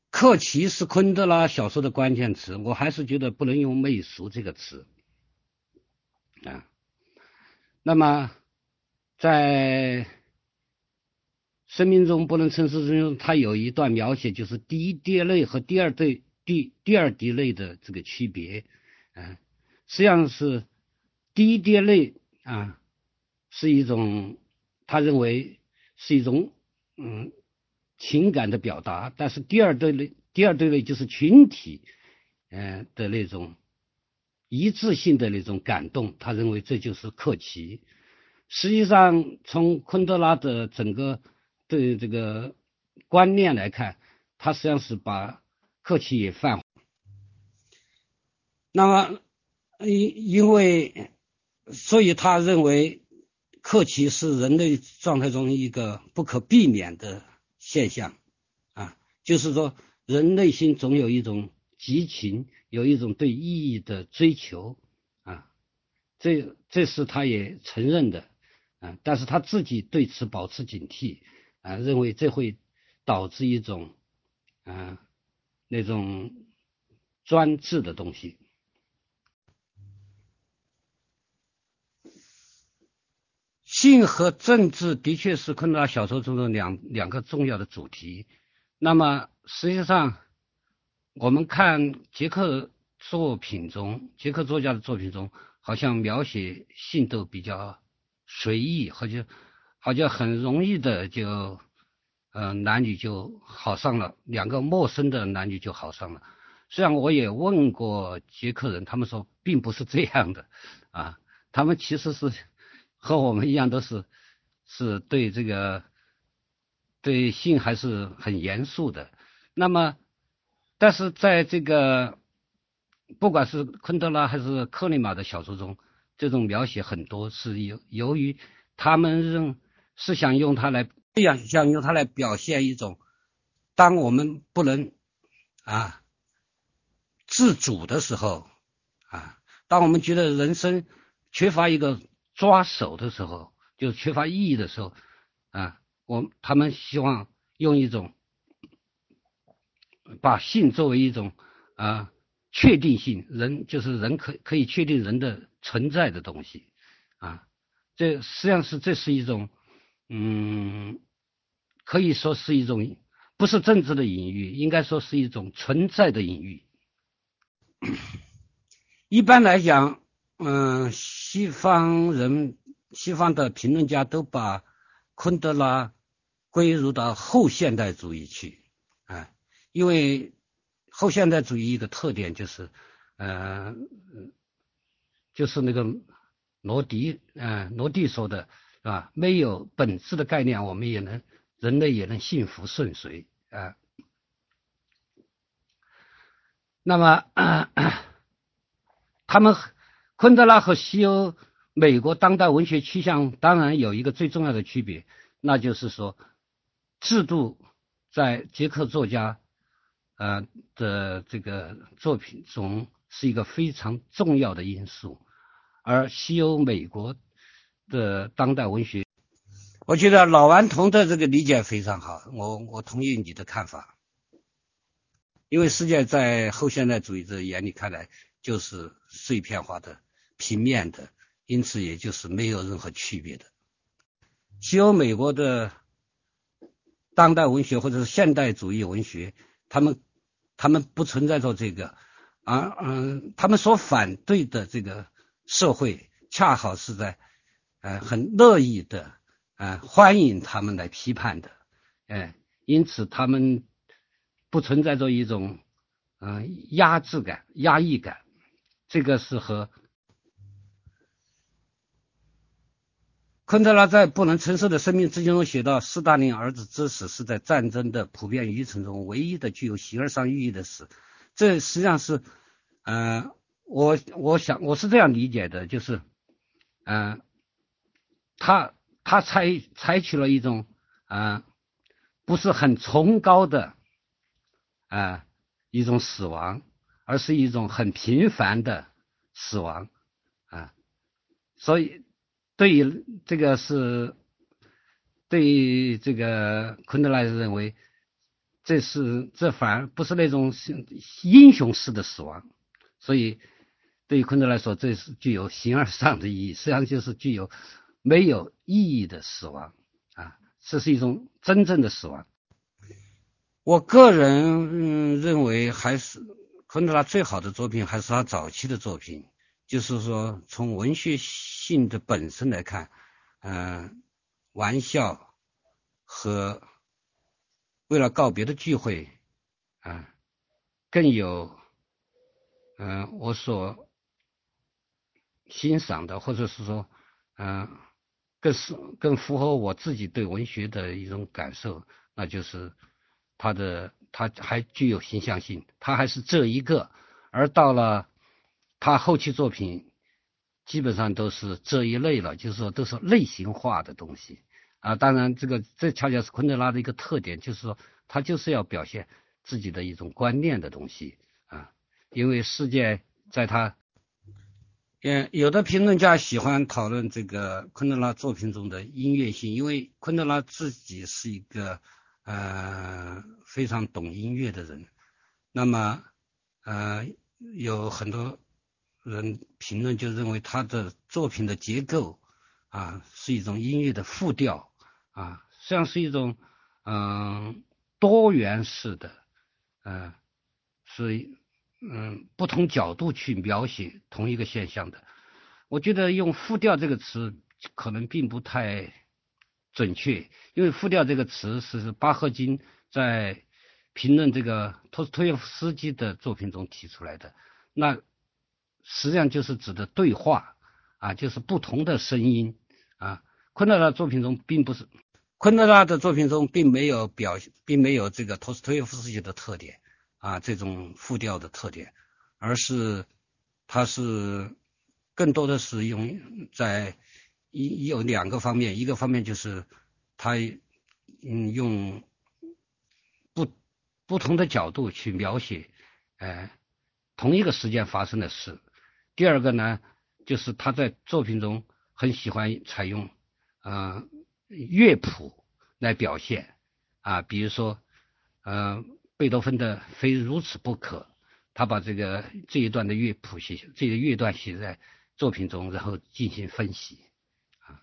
克奇是昆德拉小说的关键词，我还是觉得不能用媚俗这个词啊。那么，在生命中不能称世之中，他有一段描写，就是第一滴泪和第二对第第二滴泪的这个区别啊。实际上是第一滴泪啊，是一种他认为是一种嗯。情感的表达，但是第二对类，第二对类就是群体，嗯的那种一致性的那种感动，他认为这就是克奇。实际上，从昆德拉的整个对这个观念来看，他实际上是把客气也泛。那么，因因为，所以他认为客气是人类状态中一个不可避免的。现象啊，就是说，人内心总有一种激情，有一种对意义的追求啊，这这是他也承认的啊，但是他自己对此保持警惕啊，认为这会导致一种啊那种专制的东西。性和政治的确是昆德拉小说中的两两个重要的主题。那么，实际上，我们看捷克作品中，捷克作家的作品中，好像描写性都比较随意，好像好像很容易的就，呃，男女就好上了，两个陌生的男女就好上了。虽然我也问过捷克人，他们说并不是这样的啊，他们其实是。和我们一样，都是是对这个对性还是很严肃的。那么，但是在这个不管是昆德拉还是克里马的小说中，这种描写很多是由由于他们认是想用它来这样想用它来表现一种，当我们不能啊自主的时候啊，当我们觉得人生缺乏一个。抓手的时候，就缺乏意义的时候，啊，我他们希望用一种把性作为一种啊确定性，人就是人可可以确定人的存在的东西，啊，这实际上是这是一种，嗯，可以说是一种不是政治的隐喻，应该说是一种存在的隐喻。一般来讲。嗯，西方人、西方的评论家都把昆德拉归入到后现代主义去，啊，因为后现代主义一个特点就是，呃，就是那个罗迪，嗯，罗迪说的，啊？没有本质的概念，我们也能人类也能幸福顺遂，啊，那么他们。昆德拉和西欧、美国当代文学趋向当然有一个最重要的区别，那就是说，制度在捷克作家呃的这个作品中是一个非常重要的因素，而西欧、美国的当代文学，我觉得老顽童的这个理解非常好，我我同意你的看法，因为世界在后现代主义者眼里看来就是碎片化的。平面的，因此也就是没有任何区别的。西欧、美国的当代文学或者是现代主义文学，他们他们不存在着这个，而嗯，他们所反对的这个社会，恰好是在呃很乐意的啊欢迎他们来批判的，哎，因此他们不存在着一种嗯压制感、压抑感，这个是和。昆德拉在《不能承受的生命之轻》中写到：“斯大林儿子之死是在战争的普遍愚蠢中唯一的具有形而上寓意的死。”这实际上是，嗯，我我想我是这样理解的，就是，嗯，他他采采取了一种啊不是很崇高的啊一种死亡，而是一种很平凡的死亡啊。所以，对于这个是，对于这个昆德拉认为，这是这反而不是那种英雄式的死亡。所以，对于昆德来说，这是具有形而上的意义，实际上就是具有没有意义的死亡啊，这是一种真正的死亡。我个人认为，还是昆德拉最好的作品还是他早期的作品，就是说从文学性的本身来看，嗯，玩笑和为了告别的聚会啊，更有。嗯，我所欣赏的，或者是说，嗯，更是更符合我自己对文学的一种感受，那就是他的他还具有形象性，他还是这一个，而到了他后期作品，基本上都是这一类了，就是说都是类型化的东西啊。当然，这个这恰恰是昆德拉的一个特点，就是说他就是要表现自己的一种观念的东西啊。因为世界在他，嗯，有的评论家喜欢讨论这个昆德拉作品中的音乐性，因为昆德拉自己是一个呃非常懂音乐的人。那么，呃，有很多人评论就认为他的作品的结构啊是一种音乐的复调啊，实际上是一种嗯多元式的，嗯，是。嗯，不同角度去描写同一个现象的，我觉得用复调这个词可能并不太准确，因为复调这个词是巴赫金在评论这个托斯托耶夫斯基的作品中提出来的，那实际上就是指的对话啊，就是不同的声音啊。昆德拉作品中并不是，昆德拉的作品中并没有表，并没有这个托斯托耶夫斯基的特点。啊，这种复调的特点，而是它是更多的是用在一有两个方面，一个方面就是它嗯用不不同的角度去描写呃同一个时间发生的事。第二个呢，就是他在作品中很喜欢采用啊乐谱来表现啊，比如说嗯。贝多芬的非如此不可，他把这个这一段的乐谱写，这个乐段写在作品中，然后进行分析。啊，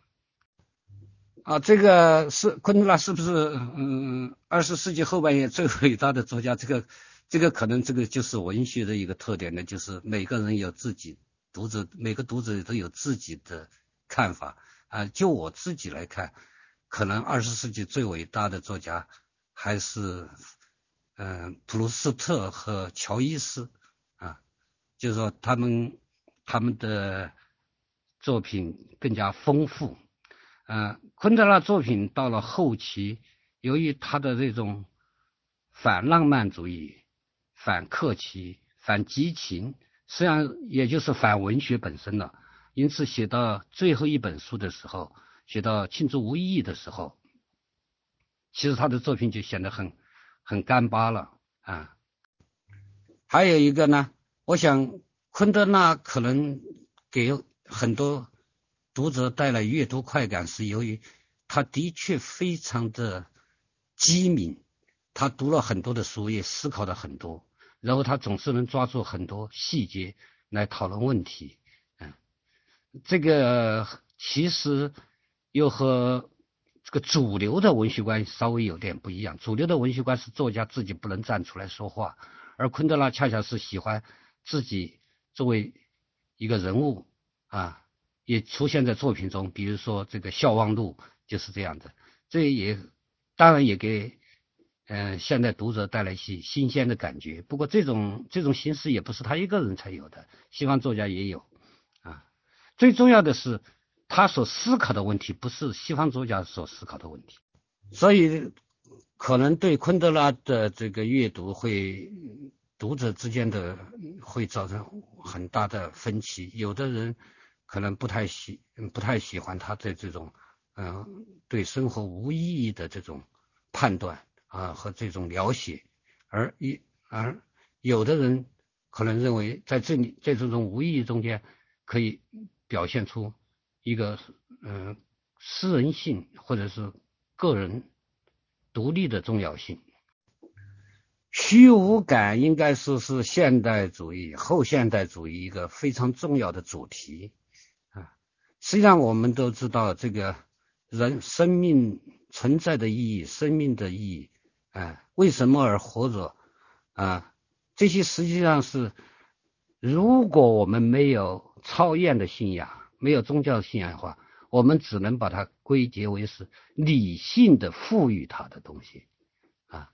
啊，这个是昆德拉是不是嗯二十世纪后半叶最伟大的作家？这个这个可能这个就是文学的一个特点呢，就是每个人有自己读者，每个读者都有自己的看法啊。就我自己来看，可能二十世纪最伟大的作家还是。嗯，普鲁斯特和乔伊斯啊，就是说他们他们的作品更加丰富。嗯，昆德拉作品到了后期，由于他的这种反浪漫主义、反客气、反激情，实际上也就是反文学本身了。因此，写到最后一本书的时候，写到庆祝无意义的时候，其实他的作品就显得很。很干巴了啊！还有一个呢，我想昆德拉可能给很多读者带来阅读快感，是由于他的确非常的机敏，他读了很多的书，也思考了很多，然后他总是能抓住很多细节来讨论问题。嗯，这个其实又和。个主流的文学观稍微有点不一样。主流的文学观是作家自己不能站出来说话，而昆德拉恰恰是喜欢自己作为一个人物啊，也出现在作品中。比如说这个《笑忘录》就是这样的。这也当然也给嗯现代读者带来一些新鲜的感觉。不过这种这种形式也不是他一个人才有的，西方作家也有啊。最重要的是。他所思考的问题不是西方作家所思考的问题，所以可能对昆德拉的这个阅读会读者之间的会造成很大的分歧。有的人可能不太喜不太喜欢他的这种嗯对生活无意义的这种判断啊和这种描写，而一而有的人可能认为在这里在这种无意义中间可以表现出一个嗯私人性或者是个人独立的重要性。虚无感应该说是现代主义、后现代主义一个非常重要的主题啊。实际上，我们都知道这个人生命存在的意义、生命的意义啊，为什么而活着啊？这些实际上是，如果我们没有超验的信仰、没有宗教信仰的话，我们只能把它归结为是理性的赋予它的东西啊。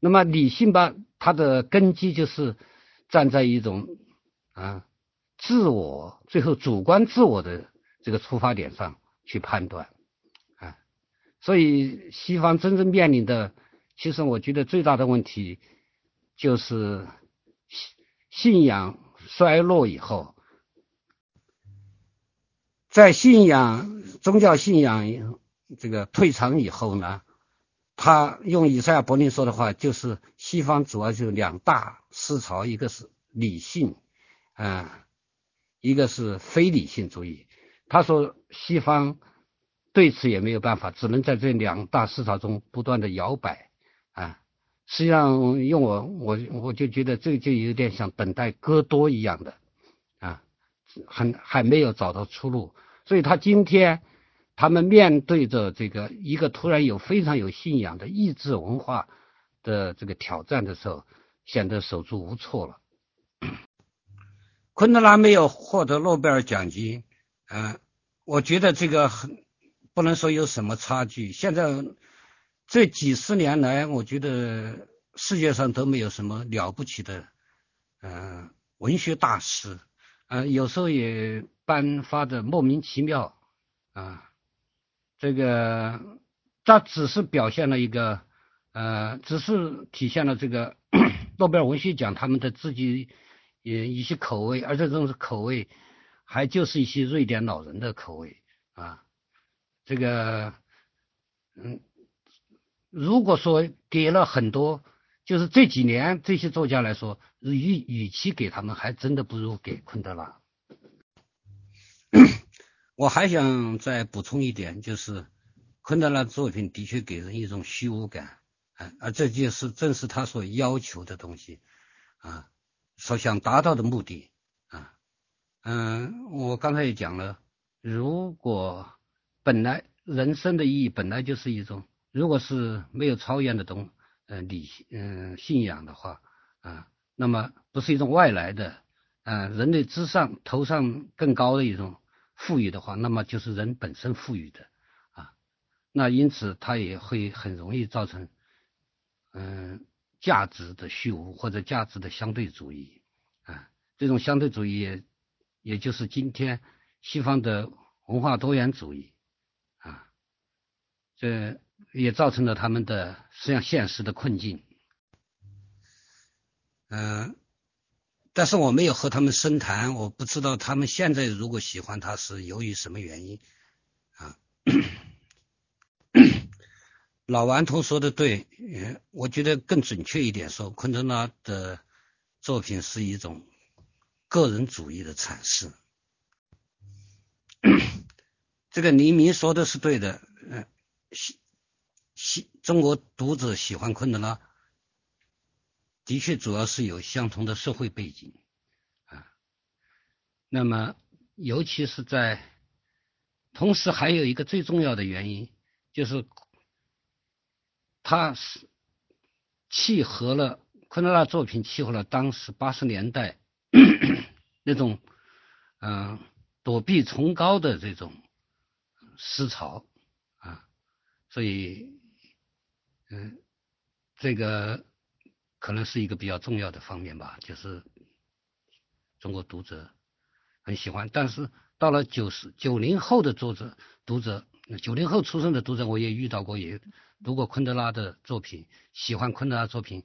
那么理性吧，它的根基就是站在一种啊自我最后主观自我的这个出发点上去判断啊，所以西方真正面临的，其实我觉得最大的问题就是信信仰衰落以后，在信仰宗教信仰这个退场以后呢。他用以赛亚·柏林说的话，就是西方主要就是两大思潮，一个是理性，啊，一个是非理性主义。他说西方对此也没有办法，只能在这两大思潮中不断的摇摆，啊，实际上用我我我就觉得这就有点像等待戈多一样的，很还没有找到出路，所以他今天。他们面对着这个一个突然有非常有信仰的意志文化的这个挑战的时候，显得手足无措了。昆德拉没有获得诺贝尔奖金，嗯，我觉得这个很不能说有什么差距。现在这几十年来，我觉得世界上都没有什么了不起的，嗯，文学大师，呃，有时候也颁发的莫名其妙，啊。这个，它只是表现了一个，呃，只是体现了这个 诺贝尔文学奖他们的自己也一些口味，而且这种口味还就是一些瑞典老人的口味啊。这个，嗯，如果说给了很多，就是这几年这些作家来说，与与其给他们，还真的不如给昆德拉。我还想再补充一点，就是昆德拉作品的确给人一种虚无感，啊，而这就是正是他所要求的东西，啊，所想达到的目的，啊，嗯，我刚才也讲了，如果本来人生的意义本来就是一种，如果是没有超验的东，呃，理嗯信仰的话，啊，那么不是一种外来的，啊，人类之上头上更高的一种。赋予的话，那么就是人本身赋予的啊，那因此它也会很容易造成嗯价值的虚无或者价值的相对主义啊，这种相对主义也也就是今天西方的文化多元主义啊，这也造成了他们的实际上现实的困境，嗯。但是我没有和他们深谈，我不知道他们现在如果喜欢他是由于什么原因啊？老顽童说的对，嗯我觉得更准确一点说，昆德拉的作品是一种个人主义的阐释。这个黎明说的是对的，嗯，喜喜中国读者喜欢昆德拉。的确，主要是有相同的社会背景啊。那么，尤其是在同时，还有一个最重要的原因，就是它是契合了昆德拉作品，契合了当时八十年代 那种嗯躲避崇高的这种思潮啊。所以，嗯，这个。可能是一个比较重要的方面吧，就是中国读者很喜欢。但是到了九十九零后的作者读者，九零后出生的读者，我也遇到过，也读过昆德拉的作品，喜欢昆德拉作品，